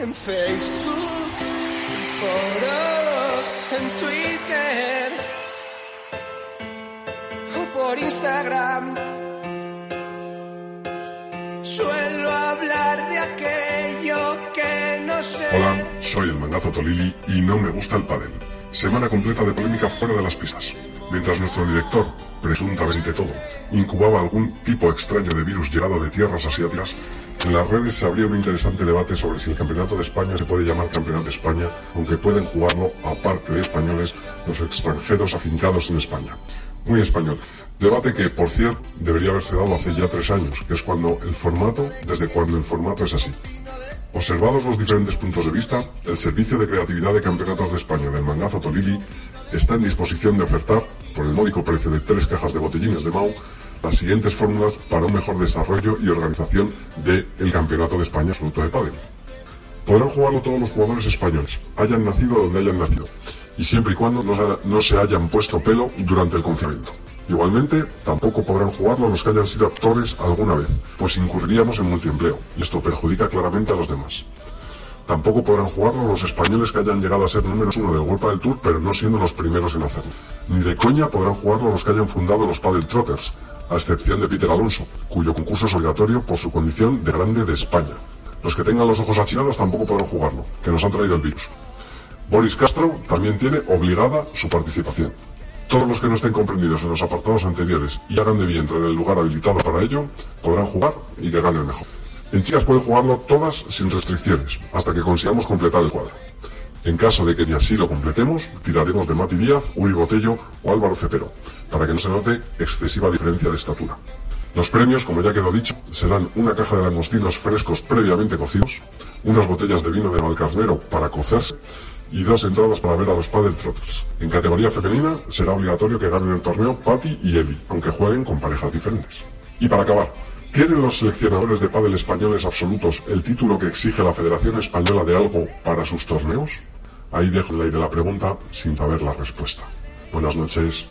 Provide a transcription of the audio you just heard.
en Facebook, en foros, en Twitter o por Instagram. Suelo hablar de aquello que no sé. Hola, soy el mangazo Tolili y no me gusta el pádel. Semana completa de polémica fuera de las pistas. Mientras nuestro director, presuntamente todo, incubaba algún tipo extraño de virus llegado de tierras asiáticas, en las redes se abría un interesante debate sobre si el Campeonato de España se puede llamar Campeonato de España, aunque pueden jugarlo, aparte de españoles, los extranjeros afincados en España. Muy español. Debate que, por cierto, debería haberse dado hace ya tres años, que es cuando el formato, desde cuando el formato es así. Observados los diferentes puntos de vista, el Servicio de Creatividad de Campeonatos de España del Mangazo Tolili está en disposición de ofertar, por el módico precio de tres cajas de botellines de Mau, las siguientes fórmulas para un mejor desarrollo y organización del Campeonato de España Absoluto de Pádel. Podrán jugarlo todos los jugadores españoles, hayan nacido donde hayan nacido, y siempre y cuando no se, no se hayan puesto pelo durante el confinamiento. Igualmente, tampoco podrán jugarlo los que hayan sido actores alguna vez, pues incurriríamos en multiempleo, y esto perjudica claramente a los demás. Tampoco podrán jugarlo los españoles que hayan llegado a ser números uno del World del Tour, pero no siendo los primeros en hacerlo. Ni de coña podrán jugarlo los que hayan fundado los Padel Trotters, a excepción de Peter Alonso, cuyo concurso es obligatorio por su condición de grande de España. Los que tengan los ojos achinados tampoco podrán jugarlo, que nos han traído el virus. Boris Castro también tiene obligada su participación. Todos los que no estén comprendidos en los apartados anteriores y hagan de vientre en el lugar habilitado para ello, podrán jugar y que ganen mejor. En chicas pueden jugarlo todas sin restricciones, hasta que consigamos completar el cuadro. En caso de que ni así lo completemos, tiraremos de Mati Díaz, Uri Botello o Álvaro Cepero, para que no se note excesiva diferencia de estatura. Los premios, como ya quedó dicho, serán una caja de langostinos frescos previamente cocidos, unas botellas de vino de Valcarnero para cocerse y dos entradas para ver a los Padel Trotters. En categoría femenina será obligatorio que ganen el torneo Patty y Eli, aunque jueguen con parejas diferentes. Y para acabar, ¿quieren los seleccionadores de pádel españoles absolutos el título que exige la Federación Española de algo para sus torneos? Ahí dejo el aire la pregunta sin saber la respuesta. Buenas noches.